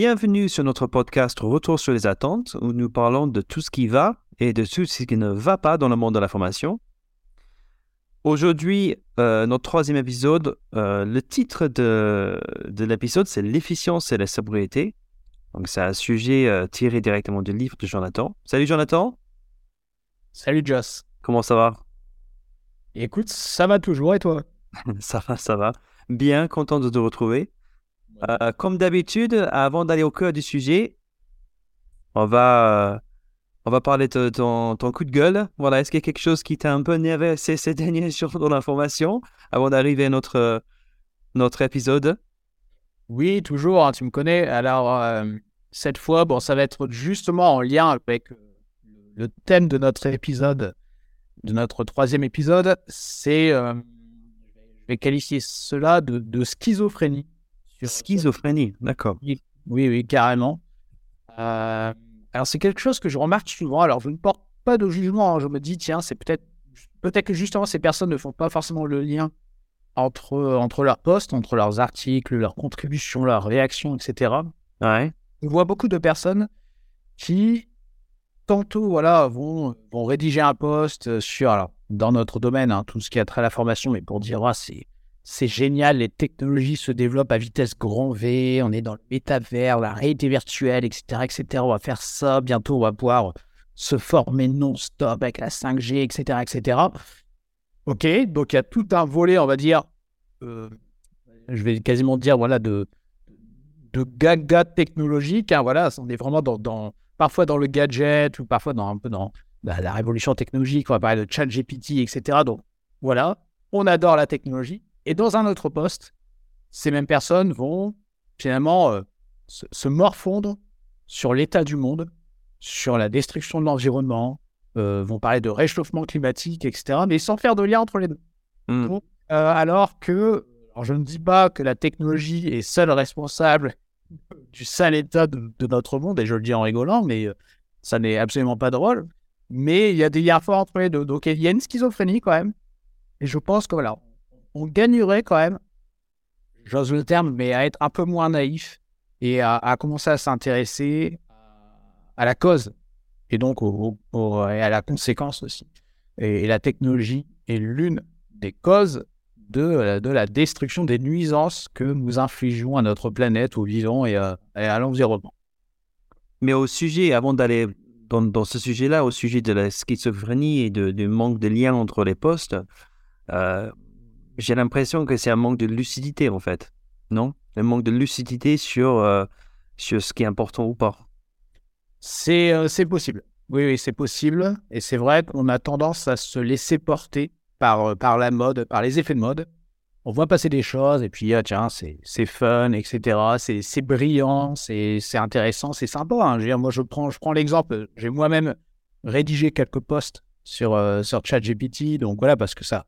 Bienvenue sur notre podcast Retour sur les attentes, où nous parlons de tout ce qui va et de tout ce qui ne va pas dans le monde de la formation. Aujourd'hui, euh, notre troisième épisode, euh, le titre de, de l'épisode, c'est l'efficience et la sobriété. Donc, c'est un sujet euh, tiré directement du livre de Jonathan. Salut Jonathan, Salut Joss. comment ça va? Écoute, ça va toujours et toi? Ça va, ça va. Bien, content de te retrouver. Euh, comme d'habitude, avant d'aller au cœur du sujet, on va, euh, on va parler de ton, ton coup de gueule. Voilà, est-ce qu'il y a quelque chose qui t'a un peu énervé ces, ces derniers jours dans l'information avant d'arriver à notre, euh, notre épisode? Oui, toujours, hein, tu me connais. Alors, euh, cette fois, bon, ça va être justement en lien avec le thème de notre épisode, de notre troisième épisode. C'est, euh, je vais qualifier cela de, de schizophrénie. Sur- Schizophrénie, d'accord. Oui, oui, carrément. Euh, alors, c'est quelque chose que je remarque souvent. Alors, je ne porte pas de jugement. hein. Je me dis, tiens, c'est peut-être peut-être que justement, ces personnes ne font pas forcément le lien entre, entre leurs posts, entre leurs articles, leurs contributions, leurs réactions, etc. Ouais. On voit beaucoup de personnes qui, tantôt, voilà, vont, vont rédiger un post sur, alors, dans notre domaine, hein, tout ce qui a trait à la formation, mais pour dire, ah, c'est, c'est génial, les technologies se développent à vitesse grand V, on est dans le métavers, la réalité virtuelle, etc., etc. On va faire ça, bientôt, on va pouvoir se former non-stop avec la 5G, etc., etc. Ok, donc il y a tout un volet, on va dire, euh, je vais quasiment dire, voilà, de, de gaga technologique. hein, voilà, on est vraiment dans, parfois dans le gadget ou parfois dans un peu dans bah, la révolution technologique. On va parler de chat GPT, etc. Donc voilà, on adore la technologie. Et dans un autre poste, ces mêmes personnes vont finalement euh, se, se morfondre sur l'état du monde, sur la destruction de l'environnement, euh, vont parler de réchauffement climatique, etc. Mais sans faire de lien entre les deux. Hmm. Euh, alors que, alors je ne dis pas que la technologie est seule responsable du sale état de, de notre monde, et je le dis en rigolant, mais ça n'est absolument pas drôle. Mais il y a des liens forts entre les deux. Donc il y a une schizophrénie quand même. Et je pense que voilà, on gagnerait quand même, j'ose le terme, mais à être un peu moins naïf et à, commencer à s'intéresser à la cause et donc au- à la conséquence aussi. Et, la technologie est l'une des causes de, de la destruction des nuisances que nous infligeons à notre planète, aux vivants et à, l'environnement. Mais au sujet, avant d'aller dans, dans ce sujet-là, au sujet de la schizophrénie et du manque de lien entre les postes, euh, j'ai l'impression que c'est un manque de lucidité en fait, non? Un manque de lucidité sur, euh, sur ce qui est important ou pas. C'est euh, possible. Oui, oui, c'est possible. Et c'est vrai qu'on a tendance à se laisser porter par, euh, par la mode, par les effets de mode. On voit passer des choses et puis, ah, tiens, c'est fun, etc. C'est brillant, c'est intéressant, c'est sympa. hein. Je moi, je prends, je prends l'exemple. J'ai moi-même rédigé quelques posts sur, euh, sur ChatGPT. Donc voilà, parce que ça,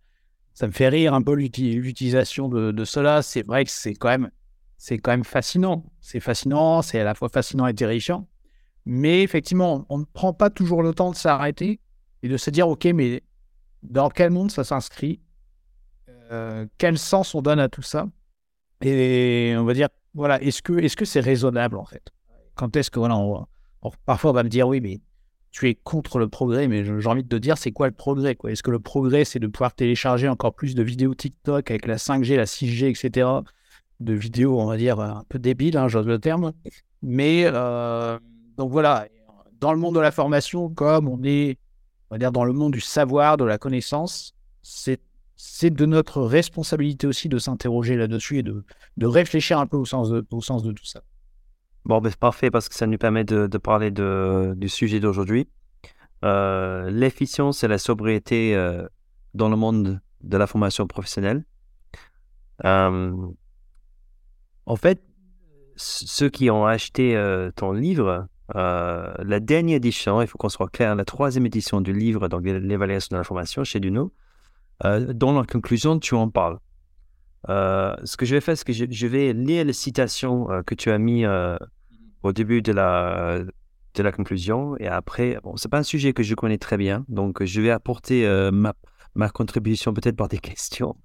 ça me fait rire un peu l'uti- l'utilisation de, cela. C'est vrai que c'est quand même, fascinant. C'est fascinant, c'est à la fois fascinant et terrifiant. Mais effectivement, on ne prend pas toujours le temps de s'arrêter et de se dire, OK, mais dans quel monde ça s'inscrit? Euh, Quel sens on donne à tout ça? Et on va dire, voilà, est-ce que c'est raisonnable en fait? Quand est-ce que, voilà, parfois on va me dire, oui, mais tu es contre le progrès, mais j'ai envie de te dire, c'est quoi le progrès quoi? Est-ce que le progrès, c'est de pouvoir télécharger encore plus de vidéos TikTok avec la 5G, la 6G, etc. De vidéos, on va dire, un peu débiles, hein, j'ose le terme. Mais euh, donc voilà, dans le monde de la formation, comme on est, on va dire, dans le monde du savoir, de la connaissance, c'est de notre responsabilité aussi de s'interroger là-dessus et de, réfléchir un peu au sens de tout ça. Bon, ben, c'est parfait parce que ça nous permet de, parler du sujet d'aujourd'hui. Euh, L'efficience et la sobriété euh, dans le monde de la formation professionnelle. Euh, en fait, ceux qui ont acheté ton livre, la dernière édition, il faut qu'on soit clair, la troisième édition du livre, donc l'évaluation de la formation chez Duno, dans la conclusion, tu en parles. Euh, ce que je vais faire, c'est que je, je vais lire les citations euh, que tu as mis euh, au début de la, de la conclusion. Et après, bon, c'est pas un sujet que je connais très bien, donc je vais apporter ma, ma contribution peut-être par des questions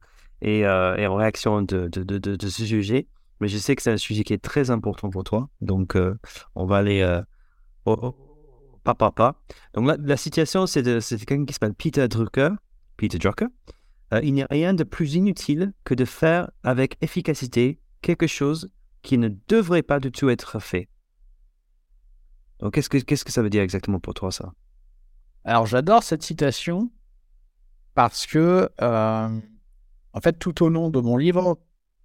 et, et en réaction de, de, de, de, de ce sujet. mais je sais que c'est un sujet qui est très important pour toi. Donc, on va aller euh, pas, pas, pas. Donc, la, la situation, c'est quelqu'un qui s'appelle Peter Drucker. Peter Drucker. Euh, il n'y a rien de plus inutile que de faire avec efficacité quelque chose qui ne devrait pas du tout être fait. Donc, qu'est-ce que, qu'est-ce que ça veut dire exactement pour toi, ça? Alors, j'adore cette citation parce que, euh, en fait, tout au long de mon livre,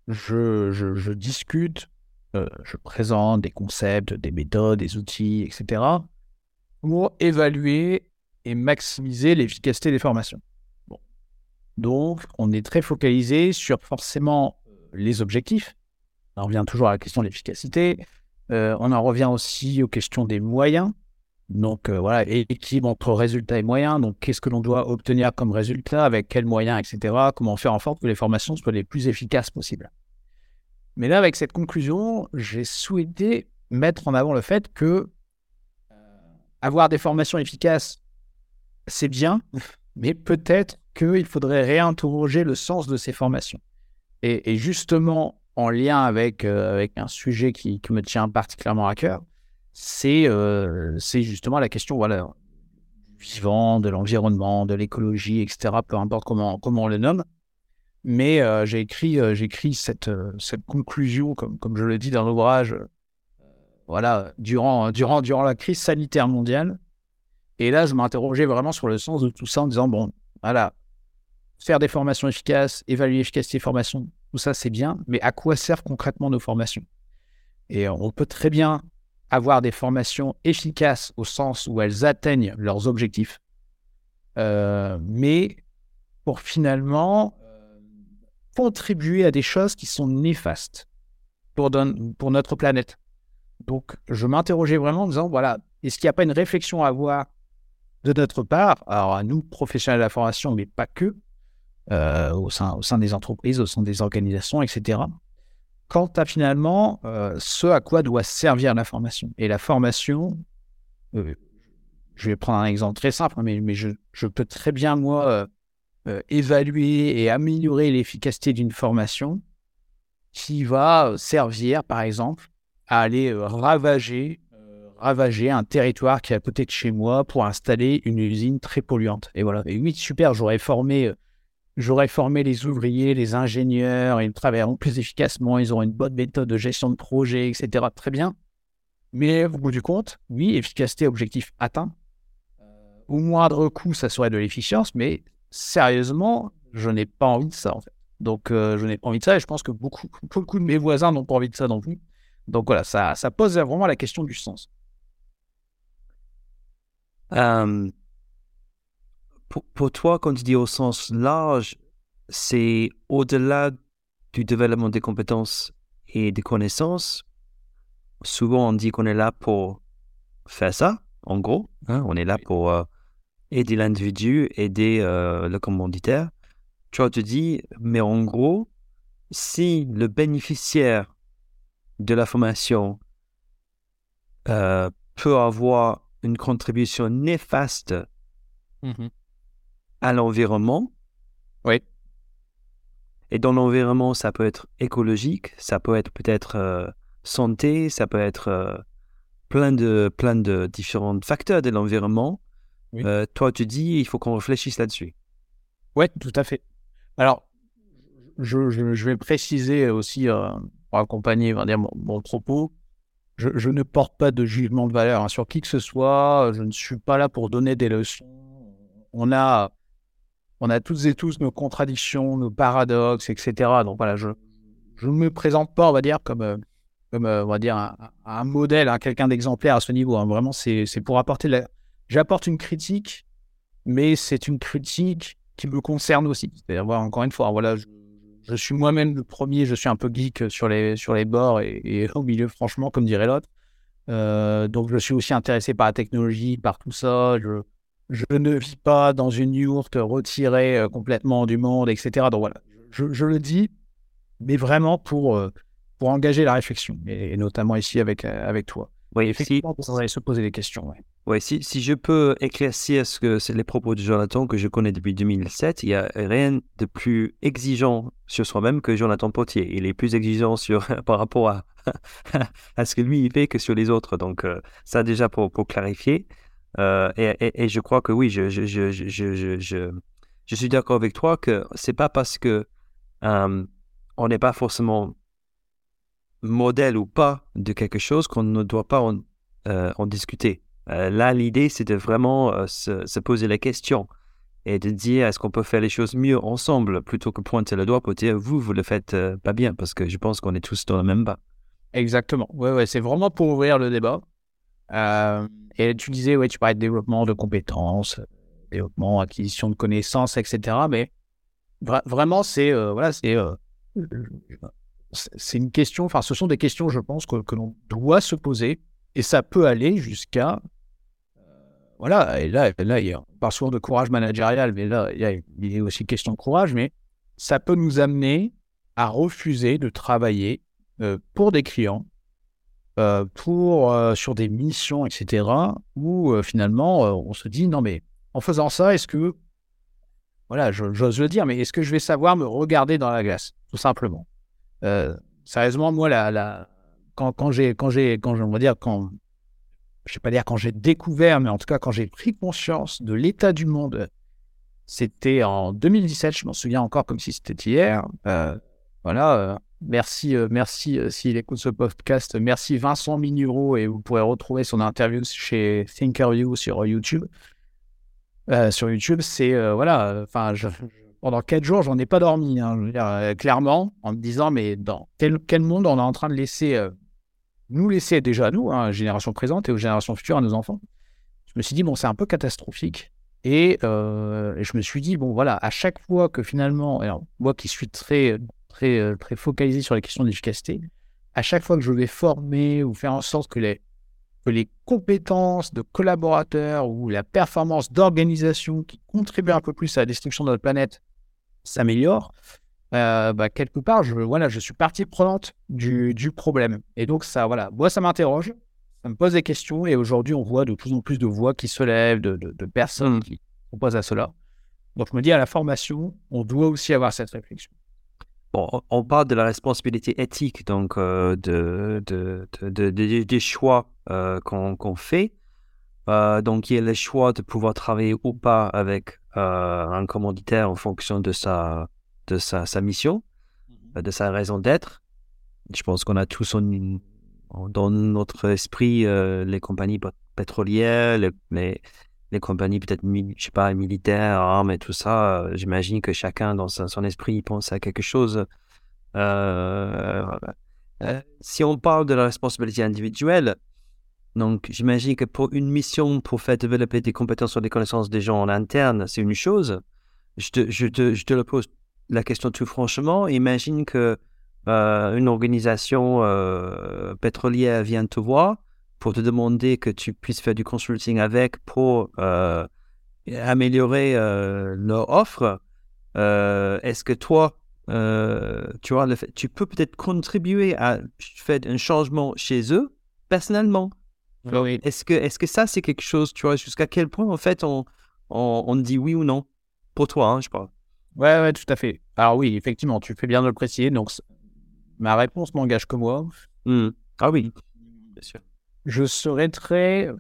je, discute, euh, je présente des concepts, des méthodes, des outils, etc., pour évaluer et maximiser l'efficacité des formations. Donc, on est très focalisé sur forcément euh, les objectifs. On revient toujours à la question de l'efficacité. on en revient aussi aux questions des moyens. Donc euh, voilà, équilibre entre résultats et moyens. Donc qu'est-ce que l'on doit obtenir comme résultat, avec quels moyens, etc. Comment faire en sorte que les formations soient les plus efficaces possibles. Mais là, avec cette conclusion, j'ai souhaité mettre en avant le fait que euh, avoir des formations efficaces, c'est bien, mais peut-être qu'il faudrait réinterroger le sens de ces formations. Et, justement, en lien avec, euh, avec un sujet qui me tient particulièrement à cœur, euh, c'est justement la question voilà, du vivant, de l'environnement, de l'écologie, etc., peu importe comment, comment on le nomme. Mais euh, j'ai écrit, euh, écrit cette, cette conclusion, comme, comme je le dis dans l'ouvrage, voilà, durant, durant, durant la crise sanitaire mondiale. Et là, je m'interrogeais vraiment sur le sens de tout ça en disant, bon, voilà, faire des formations efficaces, évaluer l'efficacité des formations, tout ça, c'est bien, mais à quoi servent concrètement nos formations? Et on peut très bien avoir des formations efficaces au sens où elles atteignent leurs objectifs, euh, mais pour finalement euh, contribuer à des choses qui sont néfastes pour, pour notre planète. Donc, je m'interrogeais vraiment en disant, voilà, est-ce qu'il n'y a pas une réflexion à avoir de notre part, alors à nous, professionnels de la formation, mais pas que, euh, au, sein, au sein des entreprises, au sein des organisations, etc., quant à finalement euh, ce à quoi doit servir la formation. Et la formation, euh, je vais prendre un exemple très simple, mais, mais je, peux très bien, moi, évaluer et améliorer l'efficacité d'une formation qui va servir, par exemple, à aller ravager, ravager un territoire qui est à côté de chez moi pour installer une usine très polluante. Et voilà. Et oui, super, j'aurais formé J'aurais formé les ouvriers, les ingénieurs, ils travailleront plus efficacement, ils auront une bonne méthode de gestion de projet, etc. Très bien. Mais au bout du compte, oui, efficacité, objectif atteint. Au moindre coût, ça serait de l'efficience, mais sérieusement, je n'ai pas envie de ça, en fait. Donc, euh, je n'ai pas envie de ça et je pense que beaucoup, beaucoup de mes voisins n'ont pas envie de ça non plus. Donc, voilà, ça, ça pose vraiment la question du sens. Euh, pour, toi, quand tu dis au sens large, c'est au-delà du développement des compétences et des connaissances. Souvent, on dit qu'on est là pour faire ça, en gros. Hein, on est là pour euh, aider l'individu, aider euh, le commanditaire. Tu vois, tu dis, mais en gros, si le bénéficiaire de la formation euh, peut avoir une contribution néfaste mmh à l'environnement. Oui. Et dans l'environnement, ça peut être écologique, ça peut être peut-être euh, santé, ça peut être euh, plein, de, plein de différents facteurs de l'environnement. Euh, toi, tu dis, il faut qu'on réfléchisse là-dessus. Oui, tout à fait. Alors, je, je, vais préciser aussi, pour accompagner dire, mon, propos, je, je, ne porte pas de jugement de valeur hein, sur qui que ce soit, je ne suis pas là pour donner des leçons. On a on a toutes et tous nos contradictions, nos paradoxes, etc. Donc voilà, je ne me présente pas, on va dire, comme, euh, comme euh, on va dire, un, modèle, hein, quelqu'un d'exemplaire à ce niveau. Hein. Vraiment, c'est pour apporter. J'apporte une critique, mais c'est une critique qui me concerne aussi. C'est-à-dire, encore une fois, voilà, je, suis moi-même le premier, je suis un peu geek sur les, sur les bords et, au milieu, franchement, comme dirait l'autre. Euh, donc, je suis aussi intéressé par la technologie, par tout ça. Je, je ne vis pas dans une yourte retirée euh, complètement du monde, etc. Donc voilà, je, le dis, mais vraiment pour, euh, pour engager la réflexion, et, notamment ici avec, euh, avec toi. Oui, si, Effectivement, on va se poser des questions. ouais. ouais, si, si je peux éclaircir ce que c'est les propos de Jonathan que je connais depuis 2007, il n'y a rien de plus exigeant sur soi-même que Jonathan Potier. Il est plus exigeant sur, par rapport à, à ce que lui il fait que sur les autres. Donc, euh, ça déjà pour, pour clarifier. Euh, et, je crois que oui, je, je, je, je, je, suis d'accord avec toi que c'est pas parce que on n'est pas forcément modèle ou pas de quelque chose qu'on ne doit pas en, euh, discuter. Euh, là, l'idée, c'est de vraiment se, se poser la question et de dire est-ce qu'on peut faire les choses mieux ensemble plutôt que pointer le doigt pour dire vous, vous le faites pas bien parce que je pense qu'on est tous dans le même bas. Exactement. Ouais, ouais, c'est vraiment pour ouvrir le débat. Euh, et tu disais, ouais, tu parlais de développement de compétences, développement, acquisition de connaissances, etc. Mais vra- vraiment, c'est euh, voilà, euh, une question. Enfin, ce sont des questions, je pense, que, que l'on doit se poser, et ça peut aller jusqu'à voilà. Et là, là, il y a, parle souvent de courage managérial, mais là, il y a, il est aussi question de courage, mais ça peut nous amener à refuser de travailler pour des clients, euh, pour euh, sur des missions, etc. Où euh, finalement on se dit non mais en faisant ça, est-ce que voilà, j'ose le dire, mais est-ce que je vais savoir me regarder dans la glace, tout simplement? Sérieusement, moi, la, quand, quand j'ai, quand j'ai, quand on va dire quand, je vais pas dire quand j'ai découvert, mais en tout cas quand j'ai pris conscience de l'état du monde, c'était en 2017, je m'en souviens encore comme si c'était hier. Voilà, merci, euh, merci euh, s'il écoute ce podcast, merci Vincent Minuro et vous pourrez retrouver son interview chez Thinkerview sur YouTube. Euh, sur YouTube, c'est voilà, enfin, pendant quatre jours, j'en ai pas dormi, hein, clairement, en me disant, mais dans quel, monde on est en train de laisser, nous laisser déjà nous, hein, génération présente et aux générations futures, à nos enfants? Je me suis dit, bon, c'est un peu catastrophique. Et, et je me suis dit, bon, voilà, à chaque fois que finalement, alors, moi qui suis très, très, euh, très focalisé sur les questions d'efficacité, à chaque fois que je vais former ou faire en sorte que les, que les compétences de collaborateurs ou la performance d'organisation qui contribue un peu plus à la destruction de notre planète s'améliore, euh, bah, quelque part, je, voilà, je suis partie prenante du, du problème. Et donc, ça, voilà, moi, ça m'interroge, ça me pose des questions, et aujourd'hui, on voit de plus en plus de voix qui se lèvent, de, de, de personnes Mm. qui proposent à cela. Donc, je me dis, à la formation, on doit aussi avoir cette réflexion. Bon, on- parle de la responsabilité éthique, donc euh, de, de, de- de- de- des choix euh, qu'on fait. Euh, donc, il y a le choix de pouvoir travailler ou pas avec un commanditaire en fonction de sa, de sa, sa mission, euh, de sa raison d'être. Je pense qu'on a tous en- dans notre esprit les compagnies pét- pétrolières, les, les, les compagnies peut-être, militaires, armes et tout ça. Euh, J'imagine que chacun dans son esprit pense à quelque chose. Euh, euh, si on parle de la responsabilité individuelle, donc j'imagine que pour une mission, pour faire développer des compétences ou des connaissances des gens en interne, c'est une chose. Je te, je te, je te le pose la question tout franchement. Imagine que une organisation pétrolière vient te voir pour te demander que tu puisses faire du consulting avec pour euh, améliorer euh, leur offre. Euh, Est-ce que toi, tu, vois, le fait- tu peux peut-être contribuer à faire un changement chez eux personnellement? Oui. Est-ce que, est-ce que ça, c'est quelque chose, tu vois, jusqu'à quel point, en fait, on, on, on dit oui ou non Pour toi, hein, je parle? Ouais, ouais, tout à fait. Alors oui, effectivement, tu fais bien de le préciser. Donc, ma réponse n'engage que moi. Hmm. Ah oui, bien sûr. Je serais très...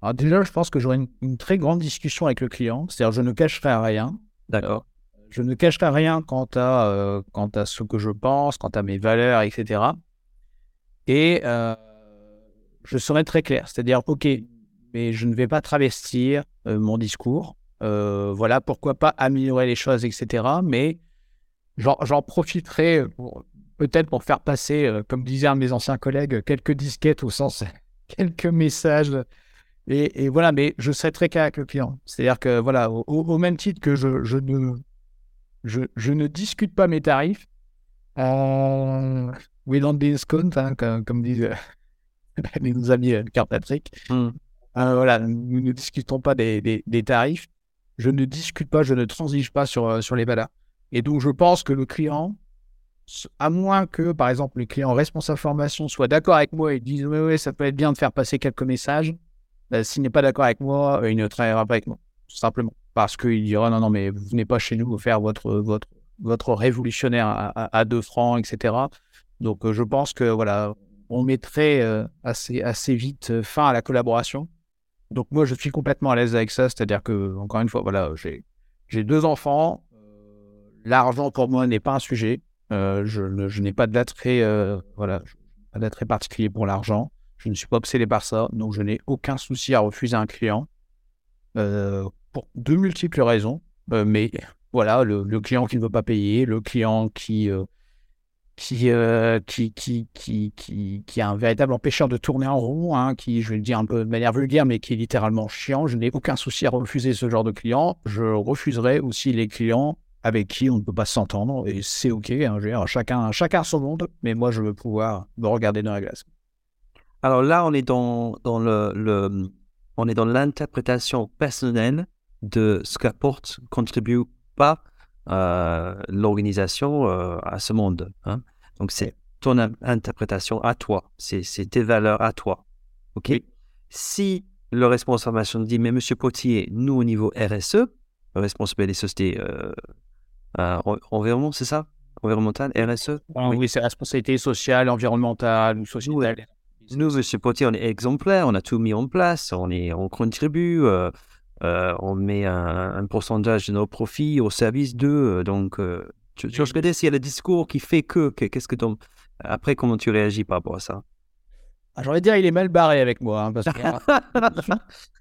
Alors déjà, je pense que j'aurais une, une très grande discussion avec le client. C'est-à-dire, je ne cacherai rien. D'accord. Je ne cacherai rien quant à, euh, quant à ce que je pense, quant à mes valeurs, etc. Et euh, je serai très clair. C'est-à-dire, OK, mais je ne vais pas travestir euh, mon discours. Voilà, pourquoi pas améliorer les choses, etc. Mais j'en j'en profiterai pour- peut-être pour faire passer, euh, comme un de mes anciens collègues, quelques disquettes au sens, quelques messages. Et, et voilà, mais je serai très clair avec le client. C'est-à-dire que, voilà, au, même titre que je, je ne, je, je ne discute pas mes tarifs, euh, we don't discount, hein, comme, comme disent euh, nos amis euh, Carpatrick. Hmm. Euh, voilà, nous ne discutons pas des, des- des tarifs. Je ne discute pas, je ne transige pas sur, euh, sur les valeurs. Et donc, je pense que le client, à moins que, par exemple, le client responsable formation soit d'accord avec moi et dise oui, oui, ça peut être bien de faire passer quelques messages. Ben, s'il n'est pas d'accord avec moi, il ne travaillera pas avec moi, tout simplement. Parce qu'il dira non, non, mais vous venez pas chez nous faire votre, votre, votre révolutionnaire à, 2 francs, etc. Donc, je pense que voilà, on mettrait assez, assez vite fin à la collaboration. Donc, moi, je suis complètement à l'aise avec ça. C'est-à-dire que, encore une fois, voilà, j'ai deux enfants. L'argent pour moi n'est pas un sujet. Euh, je, n'ai pas d'attrait, euh, voilà, pas d'attrait particulier pour l'argent. Je ne suis pas obsédé par ça, donc je n'ai aucun souci à refuser un client euh, pour de multiples raisons. mais voilà, le, client qui ne veut pas payer, le client qui qui, qui, qui, qui, qui, qui, est un véritable empêcheur de tourner en rond, hein, qui, je vais le dire un peu de manière vulgaire, mais qui est littéralement chiant. Je n'ai aucun souci à refuser ce genre de client. Je refuserai aussi les clients avec qui on ne peut pas s'entendre, et c'est OK. Hein, chacun, chacun son monde, mais moi, je veux pouvoir me regarder dans la glace. Alors là, on est dans, dans le, le on est dans l'interprétation personnelle de ce qu'apporte, contribue pas euh, l'organisation euh, à ce monde. Hein. Donc c'est ton interprétation à toi, c'est tes valeurs à toi. OK? Si le responsable formation dit, mais monsieur Potier, nous au niveau RSE, responsable des sociétés euh, euh, environnement, c'est ça? Environnemental, RSE ah Oui, c'est responsabilité sociale, environnementale ou sociale. Nous, chez Potier, on est exemplaire, on a tout mis en place, on, est, on contribue, euh, euh, on met un, pourcentage de nos profits au service d'eux. Donc, tu, tu regardes s'il y a le discours qui fait que, qu'est-ce que ton... Après, comment tu réagis par rapport à ça? Ah, dire, il est mal barré avec moi, hein, parce que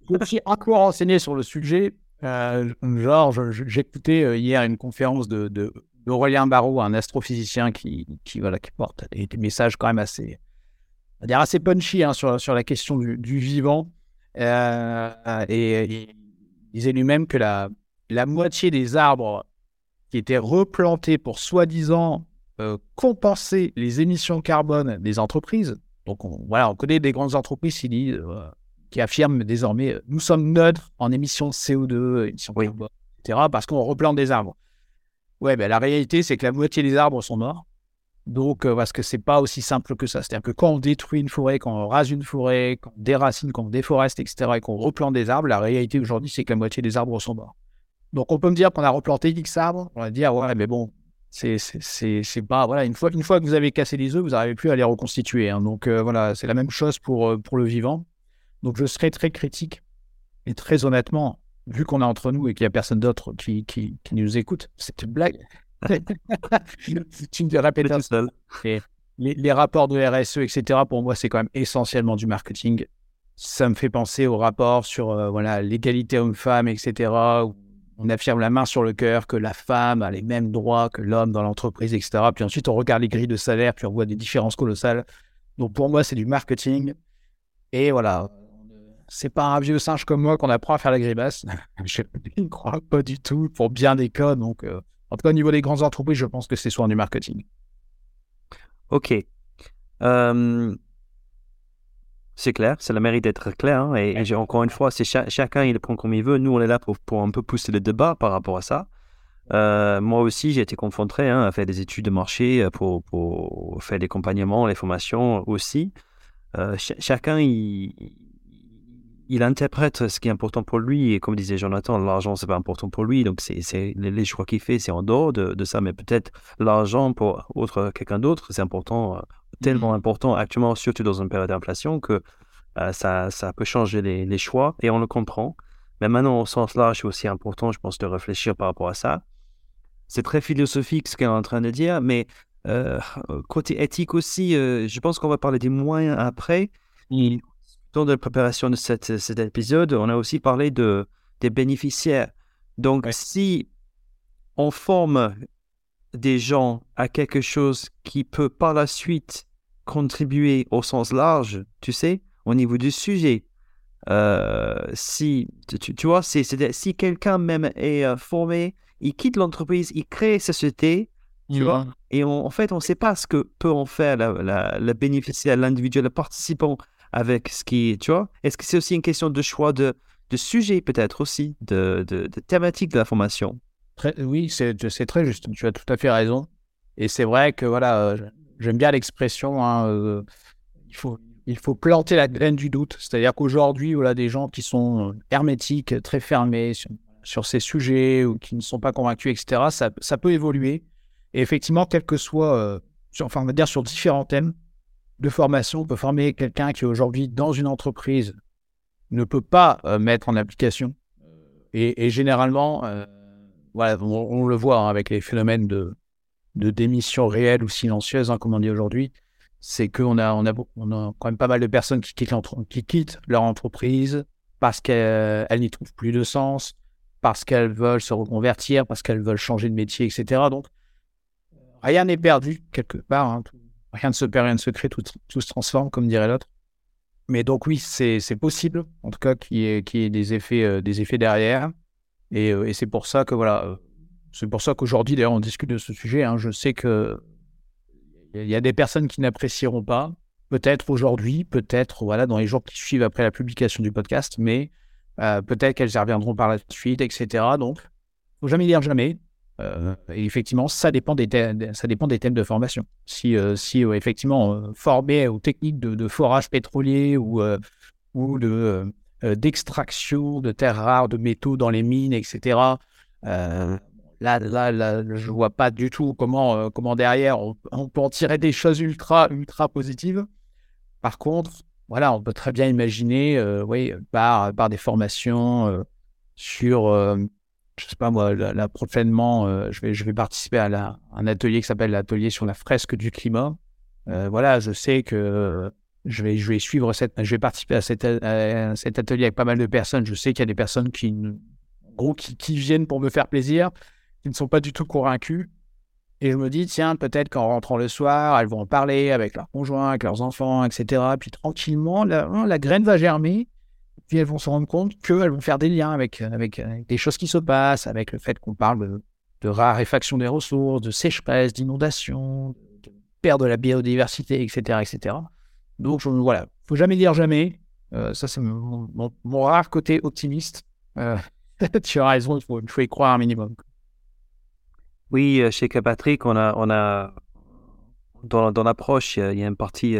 je suis encore renseigné sur le sujet. Euh, genre, j'écoutais euh, hier une conférence de, de, d'Aurélien Barraud, un astrophysicien qui, voilà, qui porte des, messages quand même assez, dire assez punchy hein, sur, sur la question du, vivant. Euh, et, il disait lui-même que la, la moitié des arbres qui étaient replantés pour soi-disant compenser les émissions carbone des entreprises, donc on, voilà, on connaît des grandes entreprises qui disent qui affirme désormais nous sommes neutres en émissions de CO2, émissions de carbone, etc., parce qu'on replante des arbres. Ouais, ben, la réalité, c'est que la moitié des arbres sont morts. Donc, euh, parce que c'est pas aussi simple que ça. C'est-à-dire que quand on détruit une forêt, quand on rase une forêt, quand on déracine, quand on déforeste, etc., et qu'on replante des arbres, la réalité aujourd'hui, c'est que la moitié des arbres sont morts. Donc, on peut me dire qu'on a replanté X arbres. On va dire, ouais, mais bon, c'est pas. Voilà, une fois, une fois que vous avez cassé les œufs, vous n'arrivez plus à les reconstituer. Hein. Donc, euh, voilà, c'est la même chose pour, euh, pour le vivant. Donc je serai très critique et très honnêtement, vu qu'on est entre nous et qu'il n'y a personne d'autre qui, qui, nous écoute, c'est une blague. tu me répètes seul. Les, les, rapports de RSE, etc., pour moi, c'est quand même essentiellement du marketing. Ça me fait penser aux rapports sur euh, voilà l'égalité homme-femme, etc., où on affirme la main sur le cœur que la femme a les mêmes droits que l'homme dans l'entreprise, etc. Puis ensuite, on regarde les grilles de salaire, puis on voit des différences colossales. Donc pour moi, c'est du marketing. Et voilà, c'est pas un vieux singe comme moi qu'on apprend à faire la grimace. je ne crois pas du tout pour bien des cas. Donc, euh, en tout cas, au niveau des grandes entreprises, je pense que c'est soit du marketing. Ok. C'est clair, c'est la mérite d'être clair. Hein, et, j'ai encore une fois, c'est chacun il le prend comme il veut. Nous, on est là pour, pour un peu pousser le débat par rapport à ça. Euh, moi aussi, j'ai été confronté hein, à faire des études de marché euh, pour, pour faire des accompagnements, les formations aussi. chacun, il, il interprète ce qui est important pour lui. Et comme disait Jonathan, l'argent, c'est pas important pour lui. Donc, c'est les choix qu'il fait, c'est en dehors de, ça. Mais peut-être l'argent pour autre quelqu'un d'autre, c'est important, euh, tellement mmh. important actuellement, surtout dans une période d'inflation, que euh, ça, ça peut changer les, les, choix et on le comprend. Mais maintenant, au sens large, c'est aussi important, je pense, de réfléchir par rapport à ça. C'est très philosophique ce qu'elle est en train de dire, mais euh, côté éthique aussi, je pense qu'on va parler des moyens après. Mmh dans la préparation de cet épisode, on a aussi parlé de, des bénéficiaires. Donc, si on forme des gens à quelque chose qui peut par la suite contribuer au sens large, tu sais, au niveau du sujet, euh, si, tu, vois, c'est, si quelqu'un même est euh, formé, il quitte l'entreprise, il crée sa société, tu vois, et en fait, on ne sait pas ce que peut en faire le bénéficiaire, l'individu, le participant avec ce qui, tu vois Est-ce que c'est aussi une question de choix de, de sujet peut-être aussi, de, de, de, thématique de la formation? Oui, c'est très juste, tu as tout à fait raison. Et c'est vrai que voilà, j'aime bien l'expression, hein, il, faut, il faut planter la graine du doute. C'est-à-dire qu'aujourd'hui, voilà, des gens qui sont hermétiques, très fermés sur, ces sujets ou qui ne sont pas convaincus, etc., ça, ça peut évoluer. Et effectivement, quel que soit, sur, enfin, on va dire sur différents thèmes de formation, on peut former quelqu'un qui aujourd'hui, dans une entreprise, ne peut pas mettre en application. Et, généralement, voilà, on, le voit hein, avec les phénomènes de, démission réelle ou silencieuse, hein, comme on dit aujourd'hui, c'est qu'on a, on a, quand même pas mal de personnes qui quittent, qui quittent leur entreprise parce qu'elles n'y trouvent plus de sens, parce qu'elles veulent se reconvertir, parce qu'elles veulent changer de métier, etc. Donc, rien n'est perdu quelque part. Hein. Rien ne se perd, rien ne se crée, tout, se transforme, comme dirait l'autre. Mais donc oui, c'est possible, en tout cas, qu'il y, ait des effets, euh, des effets derrière. Et, euh, et c'est pour ça que voilà, euh, c'est pour ça qu'aujourd'hui, d'ailleurs, on discute de ce sujet. Hein. Je sais que il y a des personnes qui n'apprécieront pas, peut-être aujourd'hui, peut-être voilà dans les jours qui suivent après la publication du podcast, mais peut-être qu'elles y reviendront par la suite, etc. Donc, faut jamais dire jamais. Euh, effectivement, ça dépend des thèmes, ça dépend des thèmes de formation. Si, euh, si effectivement formé aux techniques de, forage pétrolier ou ou de d'extraction de terres rares, de métaux dans les mines, etc. Là, là, là, je vois pas du tout comment, euh, comment derrière on, peut en tirer des choses ultra, ultra positives. Par contre, voilà, on peut très bien imaginer, euh, oui, par, par des formations euh, sur, je sais pas moi, là, prochainement, je vais, je vais participer à un atelier qui s'appelle l'atelier sur la fresque du climat. voilà, je sais que je vais, je vais suivre cette, je vais participer à, cet atelier avec pas mal de personnes. Je sais qu'il y a des personnes qui, viennent pour me faire plaisir qui ne sont pas du tout convaincus. Et je me dis, tiens, peut-être qu'en rentrant le soir, elles vont en parler avec leurs conjoints, avec leurs enfants, etc. Puis tranquillement, la graine va germer. Puis elles vont se rendre compte qu'elles vont faire des liens avec, avec, des choses qui se passent, avec le fait qu'on parle de, raréfaction des ressources, de sécheresse, d'inondation, de perte de la biodiversité, etc. etc. Donc je, voilà, faut jamais dire jamais. Euh, ça, c'est mon, rare côté optimiste. Euh, tu as raison, il faut, y croire un minimum. Oui, euh, chez Patrick, on a, on a dans, l'approche, il y a une partie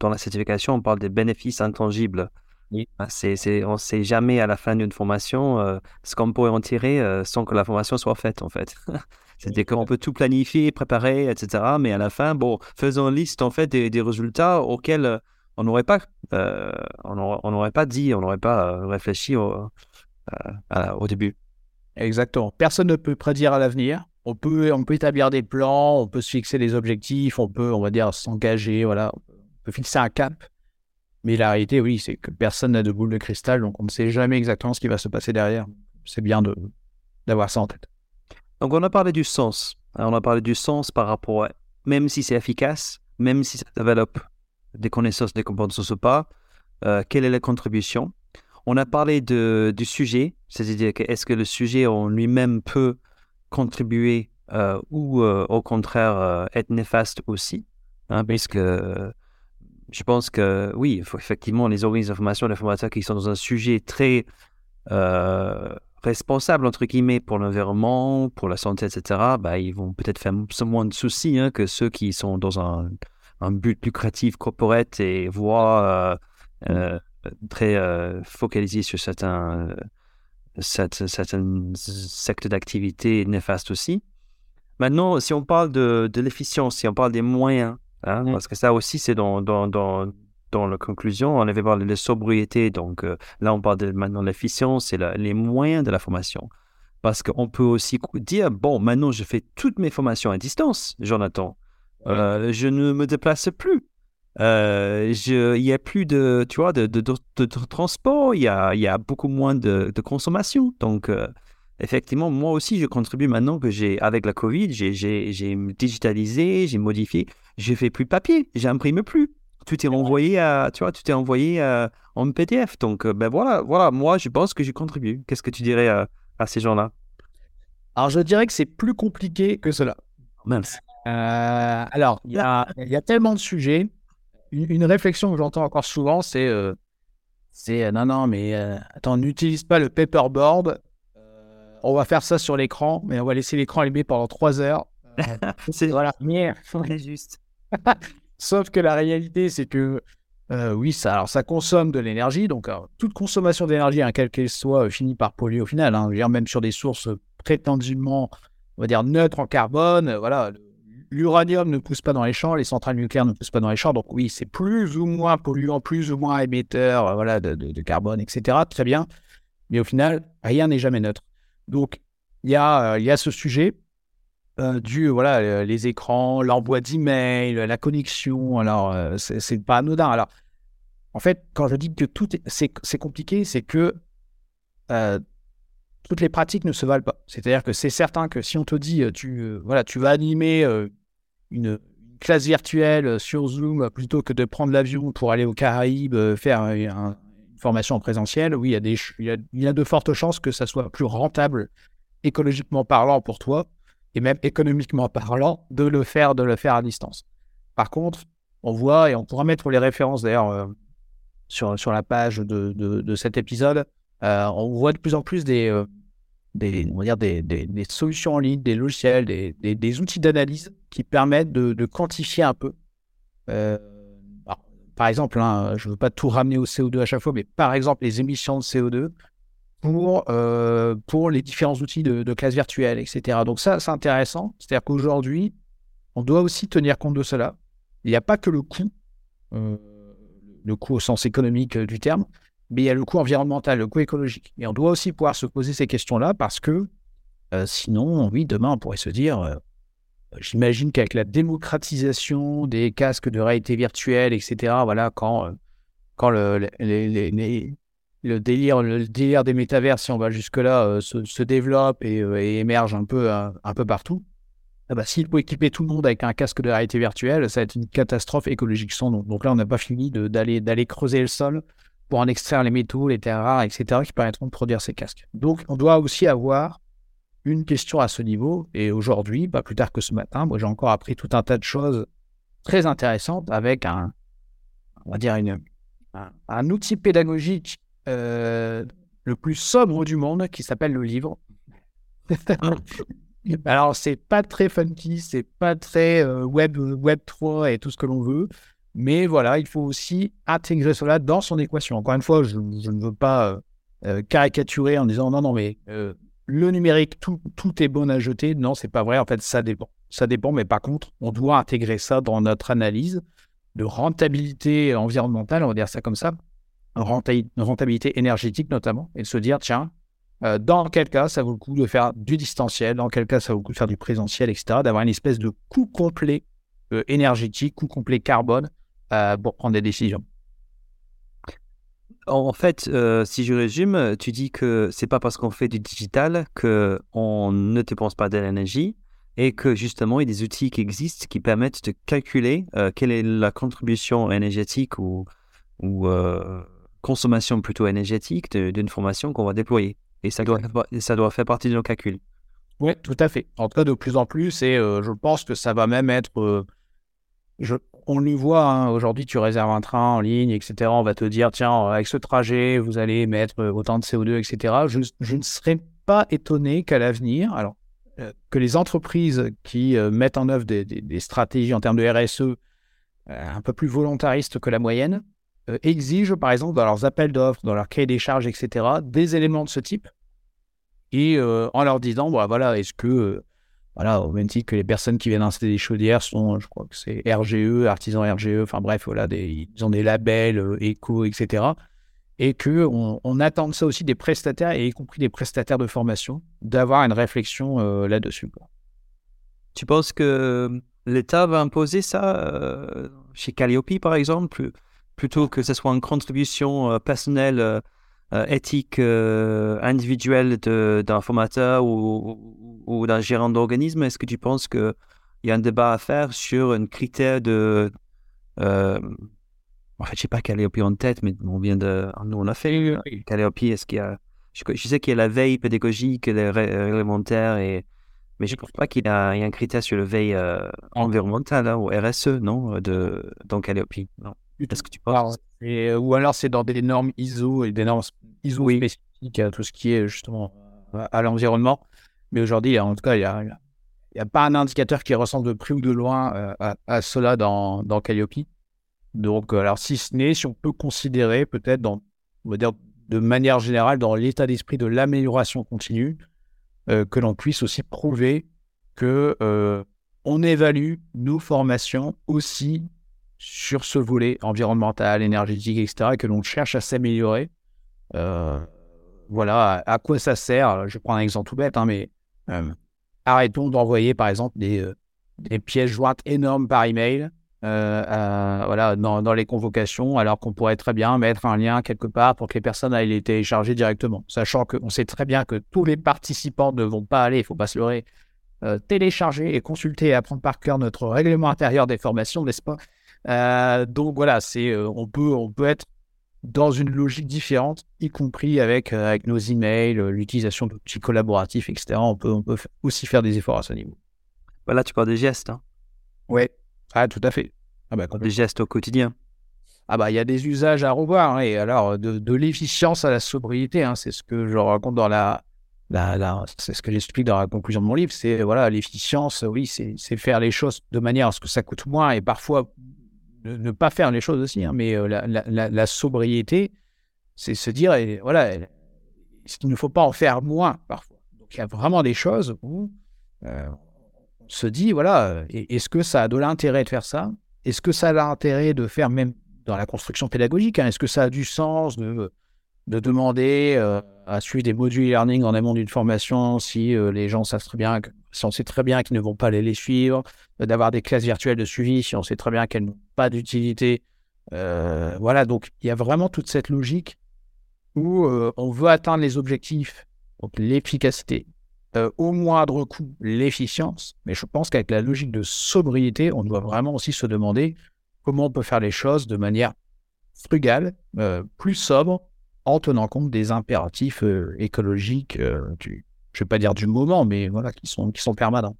dans la certification, on parle des bénéfices intangibles. Oui. Ah, c'est, on ne sait jamais à la fin d'une formation euh, ce qu'on pourrait en tirer sans que la formation soit faite, en fait. C'est-à-dire qu'on peut tout planifier, préparer, etc. Mais à la fin, bon, faisons une liste, en fait, des, des résultats auxquels on n'aurait pas, on pas dit, on n'aurait pas réfléchi au, au début. Exactement. Personne ne peut prédire à l'avenir on peut, on peut établir des plans, on peut se fixer des objectifs, on peut, on va dire, s'engager, voilà, on peut fixer un cap. Mais la réalité, oui, c'est que personne n'a de boule de cristal, donc on ne sait jamais exactement ce qui va se passer derrière. C'est bien d'avoir ça en tête. Donc on a parlé du sens. on a parlé du sens par rapport à, même si c'est efficace, même si ça développe des connaissances, des compétences ou pas, euh, quelle est la contribution? On a parlé du sujet, c'est-à-dire que est-ce que le sujet en lui-même peut contribuer euh, ou euh, au contraire être néfaste aussi, hein, puisque je pense que oui, faut, effectivement, les organismes d'information, les formateurs qui sont dans un sujet très responsable, entre guillemets, pour l'environnement, pour la santé, etc., bah, ils vont peut-être faire moins de soucis hein, que ceux qui sont dans un, un but lucratif corporate et voient très focalisés sur certains cette, certaines secte d'activité néfaste aussi. Maintenant, si on parle de, de l'efficience, si on parle des moyens, hein, parce que ça aussi, c'est dans, dans, dans, dans, la conclusion, on avait parlé de sobriété, donc euh, là, on parle de, maintenant de l'efficience et les moyens de la formation. Parce qu'on peut aussi dire, bon, maintenant, je fais toutes mes formations à distance, Jonathan. Euh, je ne me déplace plus. Euh, il y a plus de, tu vois, de, de, de, transport, il y a, y a, beaucoup moins de, consommation. Donc, euh, effectivement, moi aussi, je contribue maintenant que j'ai, avec la Covid, j'ai digitalisé, j'ai modifié, je fais plus papier, j'imprime plus. Tout est envoyé à, tu vois, tout est envoyé à, en PDF. Donc, euh, ben voilà, voilà, moi, je pense que j'ai contribué. Qu'est-ce que tu dirais à, à ces gens-là? Alors, je dirais que c'est plus compliqué que cela. Mince. alors, il y a, y a tellement de sujets une, réflexion que j'entends encore souvent, c'est euh, c'est euh, non, non, mais euh, attends, n'utilise pas le paperboard. On va faire ça sur l'écran, mais on va laisser l'écran allumé pendant trois heures. c'est voilà. très juste. Sauf que la réalité, c'est que euh, oui, ça, alors ça consomme de l'énergie. Donc, alors, toute consommation d'énergie, hein, quelle qu'elle soit, euh, finit par polluer au final. Hein, dire, même sur des sources prétendument, on va dire, neutres en carbone. euh, voilà, l'uranium ne pousse pas dans les champs, les centrales nucléaires ne poussent pas dans les champs. Donc, oui, c'est plus ou moins polluant, plus ou moins émetteur euh, voilà, de, de- de carbone, etc. Très bien. Mais au final, rien n'est jamais neutre. Donc, il y a, euh, il y a ce sujet euh, du voilà euh, les écrans, l'envoi d'emails, la connexion. Alors c'est pas anodin. Alors en fait, quand je dis que tout est, c'est compliqué, c'est que toutes les pratiques ne se valent pas. C'est-à-dire que c'est certain que si on te dit tu tu vas animer une classe virtuelle sur Zoom plutôt que de prendre l'avion pour aller aux Caraïbes faire un- formation en présentiel, oui, il y a des il y a, il y a de fortes chances que ça soit plus rentable écologiquement parlant pour toi et même économiquement parlant, de le faire, de le faire à distance. Par contre, on voit, et on pourra mettre les références d'ailleurs euh, sur, sur la page de, de, de cet épisode, euh, on voit de plus en plus des, euh, des, on dire des, des, des solutions en ligne, des logiciels, des, des, des outils d'analyse qui permettent de, de quantifier un peu. Par exemple, hein, je ne veux pas tout ramener au CO2 à chaque fois, mais par exemple, les émissions de CO2 pour, euh, pour les différents outils de, classe virtuelle, etc. Donc ça, c'est intéressant. C'est-à-dire qu'aujourd'hui, on doit aussi tenir compte de cela. Il n'y a pas que le coût, euh, le coût au sens économique euh, du terme, mais il y a le coût environnemental, le coût écologique. Et on doit aussi pouvoir se poser ces questions-là parce que sinon, oui, demain, on pourrait se dire, j'imagine qu'avec la démocratisation des casques de réalité virtuelle, etc., voilà, quand, euh, quand le, délire, le délire des métavers, si on va jusque-là, euh, se, développe et, euh, et émerge un peu, un peu partout. Ah bah, S'il faut équiper tout le monde avec un casque de réalité virtuelle, ça va être une catastrophe écologique sans nom. Donc là, on n'a pas fini d'aller creuser le sol pour en extraire les métaux, les terres rares, etc., qui permettront de produire ces casques. Donc, on doit aussi avoir une question à ce niveau. Et aujourd'hui, pas plus tard que ce matin, moi, j'ai encore appris tout un tas de choses très intéressantes avec un, on va dire, une, un, un outil pédagogique euh, le plus sobre du monde qui s'appelle le livre. Alors, c'est pas très funky, c'est pas très euh, web, web 3 et tout ce que l'on veut. Mais voilà, il faut aussi intégrer cela dans son équation. Encore une fois, je, je ne veux pas euh, caricaturer en disant non, non, mais le numérique, tout, est bon à jeter. Non, c'est pas vrai. En fait, ça dépend. Ça dépend, mais par contre, on doit intégrer ça dans notre analyse de rentabilité environnementale, on va dire ça comme ça, renta- rentabilité énergétique notamment, et de se dire, tiens, euh, dans quel cas ça vaut le coup de faire du distanciel, dans quel cas ça vaut le coup de faire du présentiel, etc., d'avoir une espèce de coût complet euh, énergétique, coût complet carbone euh, pour prendre des décisions. En fait, euh, si je résume, tu dis que c'est pas parce qu'on fait du digital que on ne dépense pas de l'énergie et que justement il y a des outils qui existent qui permettent de calculer euh, quelle est la contribution énergétique ou, ou euh, consommation plutôt énergétique d'une formation qu'on va déployer. Et ça doit, et ça doit faire partie de nos calculs. Oui, tout à fait. En tout cas, de plus en plus, et je pense que ça va même être. je- on le voit, hein, aujourd'hui, tu réserves un train en ligne, etc. On va te dire, tiens, avec ce trajet, vous allez mettre euh, autant de CO2, etc. Je, ne serais pas étonné qu'à l'avenir, alors euh, que les entreprises qui euh, mettent en œuvre des, stratégies en termes de RSE un peu plus volontaristes que la moyenne, exigent, par exemple, dans leurs appels d'offres, dans leur cahier des charges, etc., des éléments de ce type et en leur disant, bah, voilà, est-ce que, voilà, au même titre que les personnes qui viennent installer des chaudières sont, je crois que c'est RGE, artisan RGE, enfin bref, voilà, ils ont des labels euh, etc. Et que on, attend ça aussi des prestataires, et y compris des prestataires de formation, d'avoir une réflexion euh, là-dessus. Tu penses que l'État va imposer ça euh, chez Calliope, par exemple, plutôt que ce soit une contribution euh, personnelle, euh, euh, éthique, euh, individuelle d'un formateur ou, ou- d'un gérant d'organisme Est-ce que tu penses qu'il y a un débat à faire sur un critère de... euh, en fait, je sais pas Calliope en tête, mais on vient de... Nous, on l'a fait. Calliope, est-ce qu'il y a... Je, sais qu'il y a la veille pédagogique, les ré- réglementaires et... Mais je ne pense pas qu'il y a y a un critère sur le veille euh, environnemental hein, ou RSE, non, de, dans Calliope. Non. Est-ce que tu penses? Alors, et, euh, ou alors c'est dans des normes ISO et des normes ISO Oui. spécifiques à tout ce qui est justement euh, à l'environnement. Mais aujourd'hui, en tout cas, il a, n'y a pas un indicateur qui ressemble de près ou de loin à, cela dans, dans Calliope. Donc, alors, si ce n'est, si on peut considérer peut-être, dans, on va dire, de manière générale, dans l'état d'esprit de l'amélioration continue, que l'on puisse aussi prouver que on évalue nos formations aussi sur ce volet environnemental, énergétique, etc., et que l'on cherche à s'améliorer. Euh, voilà, à, quoi ça sert Je prends un exemple tout bête, hein, mais euh, arrêtons d'envoyer, par exemple, des, euh, des, pièces jointes énormes par email voilà, dans, dans, les convocations, alors qu'on pourrait très bien mettre un lien quelque part pour que les personnes aillent les télécharger directement, sachant qu'on sait très bien que tous les participants ne vont pas aller, il ne faut pas se leurrer, télécharger et consulter et apprendre par cœur notre règlement intérieur des formations, n'est-ce pas? Euh, donc voilà, c'est euh, on peut on peut être dans une logique différente, y compris avec euh, avec nos emails, l'utilisation d'outils collaboratifs, etc. On peut on peut aussi faire des efforts à ce niveau. Voilà, tu parles des gestes. Hein. Ouais, ah, tout à fait. Ah bah, des gestes au quotidien. Ah bah il y a des usages à revoir. Hein, et alors de, de l'efficience à la sobriété, hein, c'est ce que je raconte dans la, la, la c'est ce que j'explique dans la conclusion de mon livre. C'est voilà l'efficience. Oui, c'est faire les choses de manière à ce que ça coûte moins et parfois ne, pas faire les choses aussi, hein, mais euh, la, sobriété, c'est se dire, voilà, il ne faut pas en faire moins parfois. Donc il y a vraiment des choses où euh, on se dit, voilà, est-ce que ça a de l'intérêt de faire ça? Est-ce que ça a l'intérêt de faire même dans la construction pédagogique hein, Est-ce que ça a du sens de, de demander euh, à suivre des modules e-learning en amont d'une formation si les gens savent très bien si on sait très bien qu'ils ne vont pas aller les suivre, euh, d'avoir des classes virtuelles de suivi si on sait très bien qu'elles n'ont pas d'utilité. Euh, voilà, donc il y a vraiment toute cette logique où euh, on veut atteindre les objectifs, donc l'efficacité, au moindre coût, l'efficience. Mais je pense qu'avec la logique de sobriété, on doit vraiment aussi se demander comment on peut faire les choses de manière frugale, plus sobre, en tenant compte des impératifs écologiques du, je ne vais pas dire du moment, mais voilà, qui sont, qui sont permanents.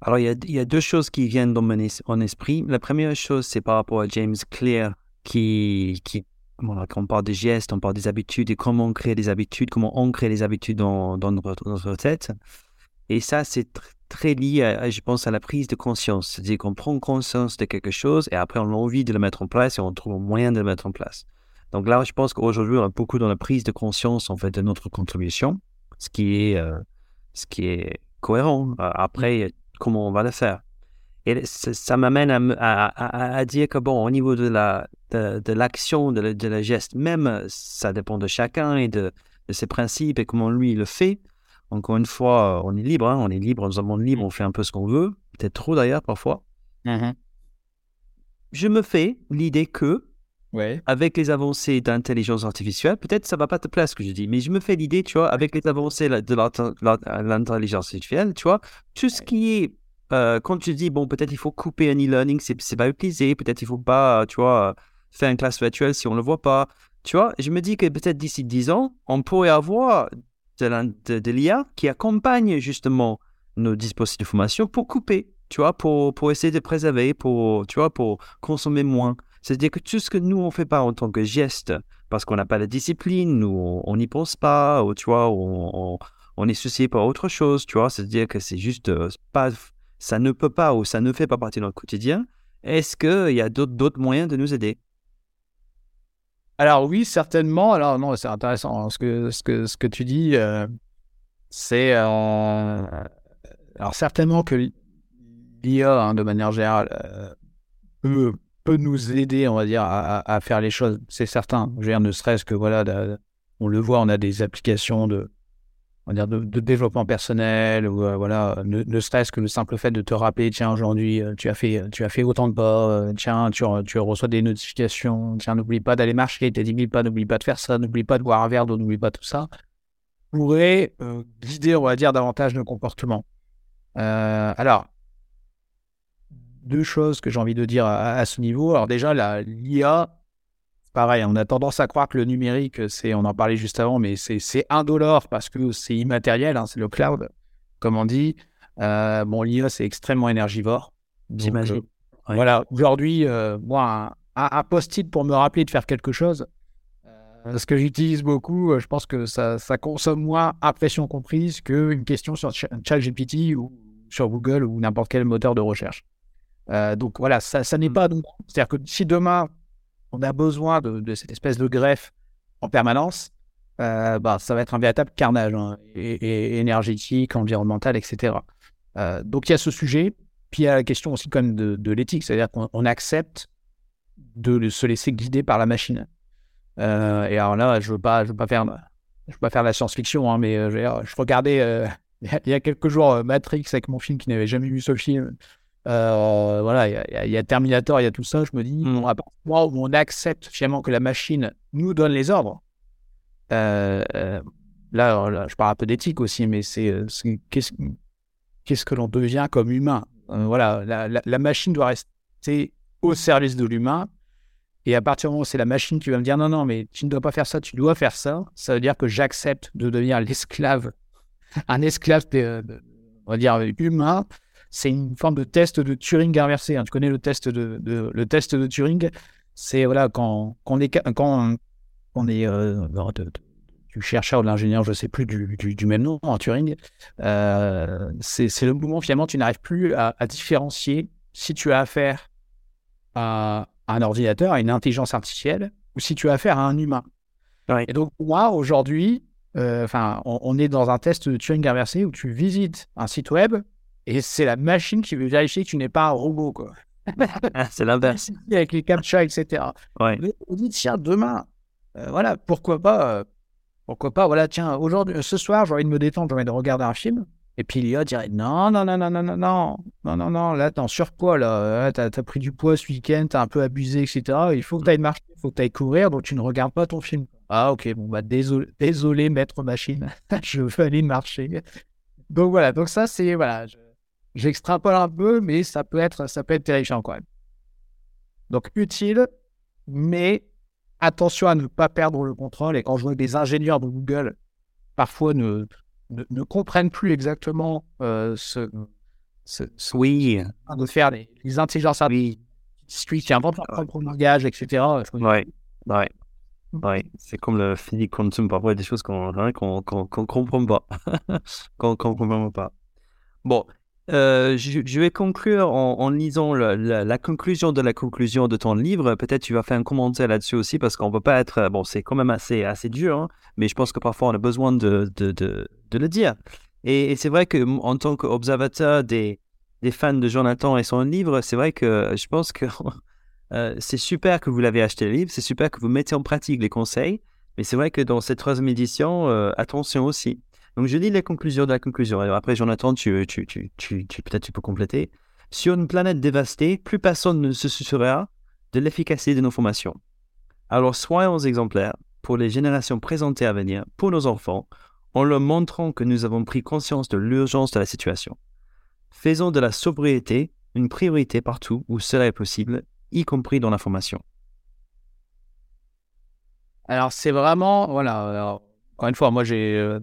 Alors, il y, a, deux choses qui viennent dans mon esprit. La première chose, c'est par rapport à James Clear, qui, qui voilà, quand on parle des gestes, on parle des habitudes et comment on crée des habitudes, comment on crée des habitudes dans, dans notre, tête. Et ça, c'est très lié, je pense, à la prise de conscience. C'est-à-dire qu'on prend conscience de quelque chose et après, on a envie de le mettre en place et on trouve un moyen de le mettre en place. Donc là, je pense qu'aujourd'hui, on a beaucoup dans la prise de conscience en fait de notre contribution, ce qui est, euh, ce qui est cohérent. Euh, après, comment on va le faire Et ça, m'amène à, à, dire que bon, au niveau de la de, l'action, de, de, la geste même, ça dépend de chacun et de, de ses principes et comment lui le fait. Encore une fois, on est libre, hein, on est libre dans un monde libre, on fait un peu ce qu'on veut, peut-être trop d'ailleurs parfois. Mmh je me fais l'idée que avec les avancées d'intelligence artificielle, peut-être ça va pas te plaire ce que je dis, mais je me fais l'idée, tu vois, avec les avancées de l'intelligence artificielle, tu vois, tout ce qui est, euh, quand tu dis, bon, peut-être il faut couper un e-learning, c'est pas utilisé, peut-être il faut pas, tu vois, faire une classe virtuelle si on le voit pas, tu vois, je me dis que peut-être d'ici 10 ans, on pourrait avoir de, l'IA qui accompagne justement nos dispositifs de formation pour couper, tu vois, pour, pour essayer de préserver, pour, tu vois, pour consommer moins. C'est-à-dire que tout ce que nous, on fait pas en tant que geste, parce qu'on n'a pas la discipline, nous, on n'y pense pas, ou tu vois, on, on, est soucié par autre chose, tu vois. C'est-à-dire que c'est juste euh, pas, ça ne peut pas ou ça ne fait pas partie de notre quotidien. Est-ce qu'il y a d'autres moyens de nous aider? Alors oui, certainement. Alors non, c'est intéressant. Hein, ce, que, ce, que, ce que tu dis, euh, c'est... Euh, alors certainement que l'IA, hein, de manière générale, peut peut nous aider, on va dire, à, faire les choses, c'est certain. Je veux dire, ne serait-ce que, voilà, on le voit, on a des applications de, on va dire, de, développement personnel, ou euh, voilà, ne, serait-ce que le simple fait de te rappeler, tiens, aujourd'hui, euh, tu as fait, tu as fait autant de pas, euh, tiens, tu, reçois des notifications, tiens, n'oublie pas d'aller marcher, t'as 10 000 pas, n'oublie pas de faire ça, n'oublie pas de boire un verre d'eau, n'oublie pas tout ça, pourrait guider, on va dire, davantage nos comportements. alors, deux choses que j'ai envie de dire à, ce niveau. Alors déjà, l'IA, pareil, on a tendance à croire que le numérique, c'est, on en parlait juste avant, mais c'est indolore parce que c'est immatériel, hein, c'est le cloud, comme on dit. Euh, bon, l'IA, c'est extrêmement énergivore. J'imagine. Euh, voilà, aujourd'hui, euh, moi, un, post-it pour me rappeler de faire quelque chose, ce que j'utilise beaucoup, je pense que ça, ça consomme moins impression comprise qu'une question sur ChatGPT ou sur Google ou n'importe quel moteur de recherche. Donc voilà, ça, ça n'est mmh. pas. C'est-à-dire que si demain, on a besoin de, cette espèce de greffe en permanence, bah, ça va être un véritable carnage hein, et, énergétique, environnemental, etc. donc il y a ce sujet. Puis il y a la question aussi comme de, de l'éthique, c'est-à-dire qu'on accepte de se laisser guider par la machine. Euh, et alors là, je veux pas, je veux pas faire, je veux pas faire la science-fiction, hein, mais euh, je, regardais euh, il y a quelques jours Matrix avec mon film qui n'avait jamais vu ce film. Voilà, il y, a Terminator, il y a tout ça. Je me dis, mm. à partir où on accepte finalement que la machine nous donne les ordres, là, je parle un peu d'éthique aussi, mais c'est qu'est-ce que l'on devient comme humain? Voilà, la, machine doit rester au service de l'humain. Et à partir du moment où c'est la machine qui va me dire non, non, mais tu ne dois pas faire ça, tu dois faire ça, ça veut dire que j'accepte de devenir l'esclave, un esclave, on va dire, humain. C'est une forme de test de Turing inversé. Hein. Tu connais le test de, le test de Turing? C'est voilà, quand, quand on est, quand on est euh, du chercheur ou de l'ingénieur, je ne sais plus du, du, même nom en Turing, euh, c'est le moment finalement tu n'arrives plus à, à différencier si tu as affaire à un ordinateur, à une intelligence artificielle, ou si tu as affaire à un humain. Et donc, moi, aujourd'hui, euh, enfin, on, est dans un test de Turing inversé où tu visites un site web et c'est la machine qui veut vérifier que tu n'es pas un robot, quoi. Ah, c'est l'inverse. Avec les captcha, etc. Ouais. On dit, tiens, demain, euh, voilà, pourquoi pas, euh, pourquoi pas, voilà, tiens, aujourd'hui, ce soir, j'ai envie de me détendre, j'ai envie de regarder un film. Et puis l'IA dirait non, non, non, non, non, non, non, non, non, non, là, t'es en surpoids, là, t'as as pris du poids ce week-end, t'as un peu abusé, etc. Il faut que t'ailles marcher, il faut que t'ailles courir, donc tu ne regardes pas ton film. Ah, ok, bon, bah, désolé, désolé maître machine, je veux aller marcher. Donc voilà, donc ça, c'est, voilà, j'extrapole un peu, mais ça peut être, ça peut être terrifiant quand même. Donc utile, mais attention à ne pas perdre le contrôle. Et quand je vois des ingénieurs de Google parfois ne, ne, comprennent plus exactement euh, ce, ce, Oui. De faire les, intelligences artificielles qui inventent leur propre langage, etc. Oui, ouais. Ouais, c'est comme le physique quantum, parfois il y a des choses qu'on ne comprend pas. qu'on comprend pas. Bon, euh, je, vais conclure en, lisant la, conclusion de la conclusion de ton livre. Peut-être tu vas faire un commentaire là-dessus aussi parce qu'on ne peut pas être. Bon, c'est quand même assez, assez dur, hein, mais je pense que parfois on a besoin de, de, de, le dire. Et, c'est vrai qu'en tant qu'observateur des, des fans de Jonathan et son livre, c'est vrai que je pense que euh, c'est super que vous l'avez acheté le livre, c'est super que vous mettez en pratique les conseils, mais c'est vrai que dans cette troisième édition, euh, attention aussi. Donc, je lis les conclusions de la conclusion. après, Jonathan, tu, tu, peut-être tu peux compléter. Sur une planète dévastée, plus personne ne se souciera de l'efficacité de nos formations. Alors, soyons exemplaires pour les générations présentées à venir, pour nos enfants, en leur montrant que nous avons pris conscience de l'urgence de la situation. Faisons de la sobriété une priorité partout où cela est possible, y compris dans la formation. Alors, c'est vraiment, voilà, encore une fois, moi j'ai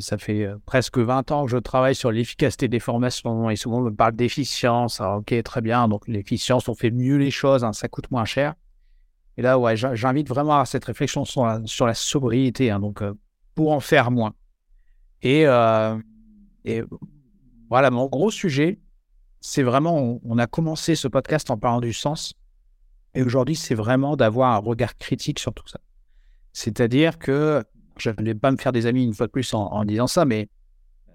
ça fait, euh, presque 20 ans que je travaille sur l'efficacité des formations et souvent on me parle d'efficience. ok, très bien. Donc, l'efficience, on fait mieux les choses, hein, ça coûte moins cher. Et là, ouais, j'invite vraiment à cette réflexion sur la, sobriété, hein, donc euh, pour en faire moins. Euh, et voilà, mon gros sujet, c'est vraiment, on, a commencé ce podcast en parlant du sens. Et aujourd'hui, c'est vraiment d'avoir un regard critique sur tout ça. C'est-à-dire que je ne vais pas me faire des amis une fois de plus en, disant ça, mais euh,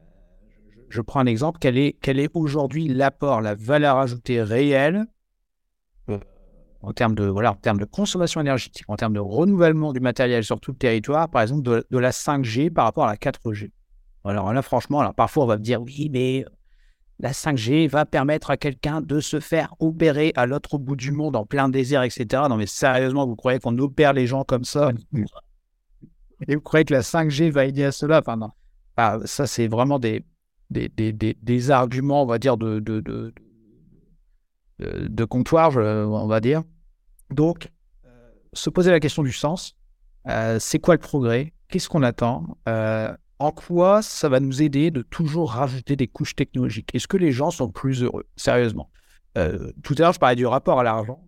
je prends un exemple. Quel est, aujourd'hui l'apport, la valeur ajoutée réelle euh, en termes de voilà, en termes de consommation énergétique, en termes de renouvellement du matériel sur tout le territoire, par exemple de, la 5G par rapport à la 4G. Alors là, franchement, alors parfois on va me dire oui, mais la 5G va permettre à quelqu'un de se faire opérer à l'autre bout du monde en plein désert, etc. Non mais sérieusement, vous croyez qu'on opère les gens comme ça? Et vous croyez que la 5G va aider à cela? Enfin, non. ça, c'est vraiment des, des, des, des, arguments, on va dire, de, de, de, de, comptoir, on va dire. Donc, euh, se poser la question du sens. Euh, c'est quoi le progrès? Qu'est-ce qu'on attend? Euh, En quoi ça va nous aider de toujours rajouter des couches technologiques? Est-ce que les gens sont plus heureux? Sérieusement. tout à l'heure, je parlais du rapport à l'argent.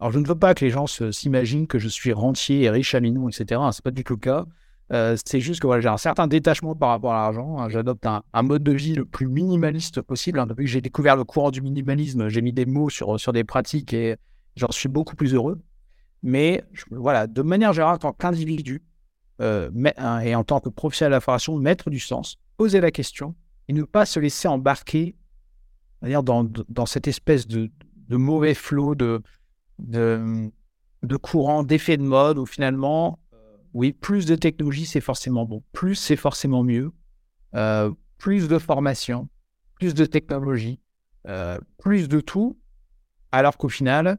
Alors, je ne veux pas que les gens s'imaginent que je suis rentier et riche à mignon, etc. C'est pas du tout le cas. Euh, c'est juste que voilà, j'ai un certain détachement par rapport à l'argent. Hein. J'adopte un, mode de vie le plus minimaliste possible. Hein. Depuis que j'ai découvert le courant du minimalisme, j'ai mis des mots sur, sur des pratiques et j'en suis beaucoup plus heureux. Mais voilà, de manière générale, en tant qu'individu euh, hein, et en tant que professionnel de la formation, mettre du sens, poser la question et ne pas se laisser embarquer dans, dans cette espèce de, de mauvais flot de, de, de courant, d'effet de mode où finalement oui, plus de technologie, c'est forcément bon. Plus, c'est forcément mieux. Euh, plus de formation, plus de technologie, euh, plus de tout. Alors qu'au final,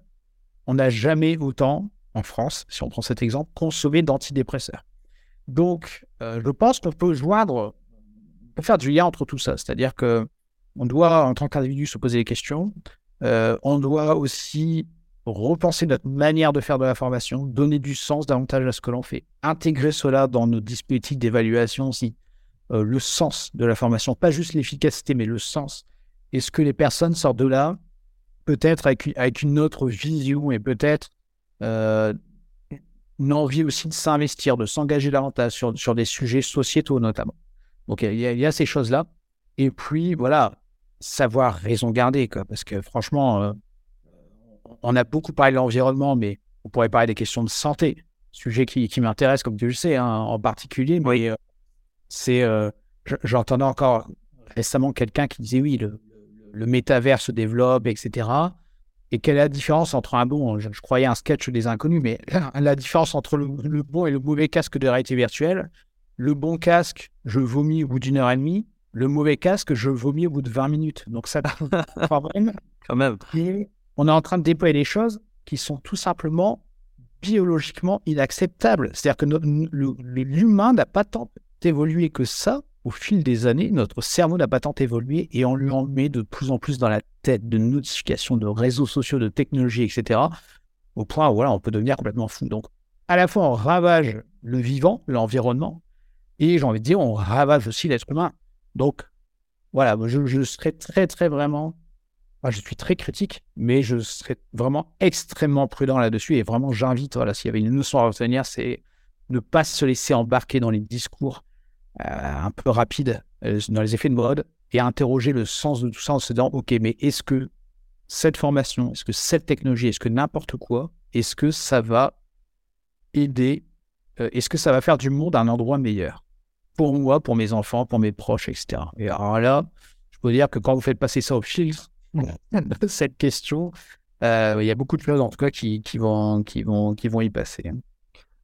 on n'a jamais autant, en France, si on prend cet exemple, consommé d'antidépresseurs. Donc, euh, je pense qu'on peut joindre, on peut faire du lien entre tout ça. C'est-à-dire que on doit, en tant qu'individu, se poser des questions. on doit aussi repenser notre manière de faire de la formation, donner du sens davantage à ce que l'on fait, intégrer cela dans nos dispositifs d'évaluation aussi, euh, le sens de la formation, pas juste l'efficacité, mais le sens. Est-ce que les personnes sortent de là peut-être avec, une autre vision et peut-être euh, une envie aussi de s'investir, de s'engager davantage sur, sur des sujets sociétaux notamment. Donc il y, a ces choses-là. Et puis voilà, savoir raison garder, quoi, parce que franchement, euh, on a beaucoup parlé de l'environnement, mais on pourrait parler des questions de santé, sujet qui, m'intéresse, comme tu le sais, hein, en particulier. Mais euh, c'est, euh, j'entendais encore récemment quelqu'un qui disait oui, le, le, métavers se développe, etc. Et quelle est la différence entre un bon, je, croyais un sketch des inconnus, mais la, différence entre le, bon et le mauvais casque de réalité virtuelle? Le bon casque, je vomis au bout d'une heure et demie. Le mauvais casque, je vomis au bout de 20 minutes. Donc ça, quand même on est en train de déployer des choses qui sont tout simplement biologiquement inacceptables. C'est-à-dire que l'humain n'a pas tant évolué que ça au fil des années. Notre cerveau n'a pas tant évolué et on lui en met de plus en plus dans la tête de notifications, de réseaux sociaux, de technologies, etc. Au point où on peut devenir complètement fou. Donc, à la fois, on ravage le vivant, l'environnement, et j'ai envie de dire, on ravage aussi l'être humain. Donc, voilà, je, je serais très, très vraiment je suis très critique, mais je serais vraiment extrêmement prudent là-dessus. Et vraiment, j'invite, voilà, s'il y avait une leçon à retenir, c'est ne pas se laisser embarquer dans les discours euh, un peu rapides, euh, dans les effets de mode, et interroger le sens de tout ça en se disant, OK, mais est-ce que cette formation, est-ce que cette technologie, est-ce que n'importe quoi, est-ce que ça va aider, euh, est-ce que ça va faire du monde un endroit meilleur pour moi, pour mes enfants, pour mes proches, etc. Et alors là, je peux dire que quand vous faites passer ça au filtre, cette question. Euh, il y a beaucoup de choses, en tout cas, qui, qui, vont, qui, vont, qui vont y passer. Hein.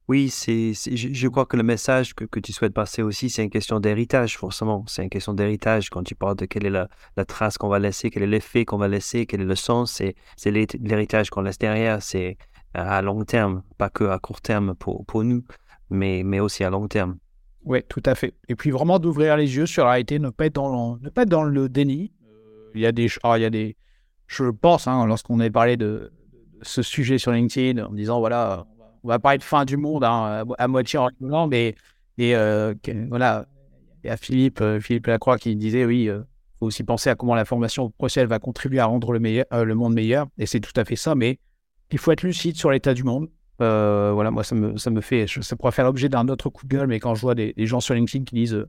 Oui, c'est, je, crois que le message que, que tu souhaites passer aussi, c'est une question d'héritage, forcément. C'est une question d'héritage quand tu parles de quelle est la, la trace qu'on va laisser, quel est l'effet qu'on va laisser, quel est le sens. C'est, c'est l'héritage qu'on laisse derrière. C'est à long terme, pas que à court terme pour, pour nous, mais, mais aussi à long terme. Oui, tout à fait. Et puis vraiment d'ouvrir les yeux sur la réalité, ne pas être dans ne pas être dans le déni, il y a des, ah, il y a des, je pense, hein, lorsqu'on avait parlé de, ce sujet sur LinkedIn, en disant voilà, on va parler de fin du monde hein, à, moitié en rigolant, mais et euh, voilà, il y a Philippe, euh, Philippe Lacroix qui disait oui, il euh, faut aussi penser à comment la formation professionnelle va contribuer à rendre le, meilleur, le monde meilleur, et c'est tout à fait ça, mais il faut être lucide sur l'état du monde. voilà, moi ça me, ça me fait, ça pourrait faire l'objet d'un autre coup de gueule, mais quand je vois des, des gens sur LinkedIn qui disent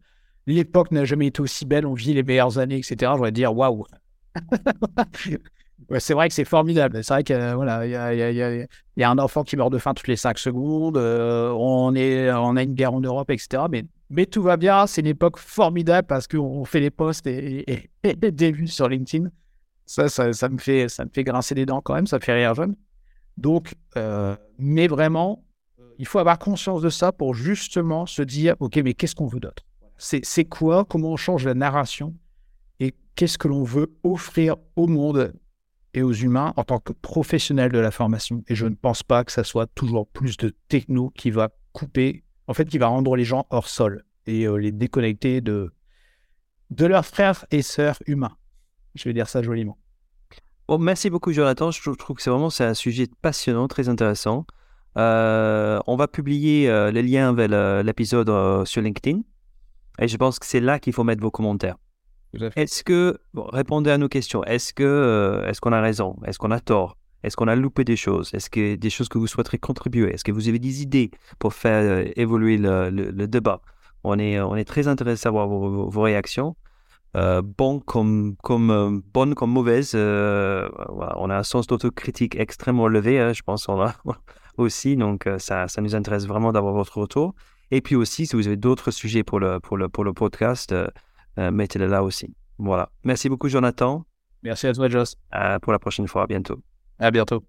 l'époque n'a jamais été aussi belle, on vit les meilleures années, etc. Je voudrais dire waouh. c'est vrai que c'est formidable. C'est vrai qu'il voilà, y, a, y, a, y, a, un enfant qui meurt de faim toutes les 5 secondes. Euh, on, est, on a une guerre en Europe, etc. Mais, mais tout va bien. C'est une époque formidable parce qu'on fait les posts et, des vues sur LinkedIn. Ça, ça, ça, me fait, ça me fait grincer les dents quand même. Ça fait rire jeune. Donc, euh, mais vraiment, il faut avoir conscience de ça pour justement se dire OK, mais qu'est-ce qu'on veut d'autre? C'est quoi, comment on change la narration? Et qu'est-ce que l'on veut offrir au monde et aux humains en tant que professionnels de la formation? Et je ne pense pas que ça soit toujours plus de techno qui va couper, en fait, qui va rendre les gens hors sol et euh, les déconnecter de, de leurs frères et sœurs humains. Je vais dire ça joliment. Merci beaucoup, Jonathan. Je trouve que c'est vraiment un sujet passionnant, très intéressant. Euh, on va publier euh, les liens vers l'épisode sur LinkedIn. Et je pense que c'est là qu'il faut mettre vos commentaires. Est-ce que, répondez à nos questions, est-ce que, euh, est-ce qu'on a raison? Est-ce qu'on a tort? Est-ce qu'on a loupé des choses? Est-ce que des choses que vous souhaiterez contribuer? Est-ce que vous avez des idées pour faire euh, évoluer le, le, débat? On est, on est très intéressé à voir vos, vos réactions. Euh, bon comme, comme euh, bonne comme mauvaise. Euh, on a un sens d'autocritique extrêmement élevé, hein, je pense, on a aussi. Donc, ça, ça nous intéresse vraiment d'avoir votre retour. Et puis aussi, si vous avez d'autres sujets pour le, pour le, pour le podcast, mettez-les là aussi. Voilà. Merci beaucoup, Jonathan. Merci à toi, Joss. pour la prochaine fois. À bientôt. À bientôt.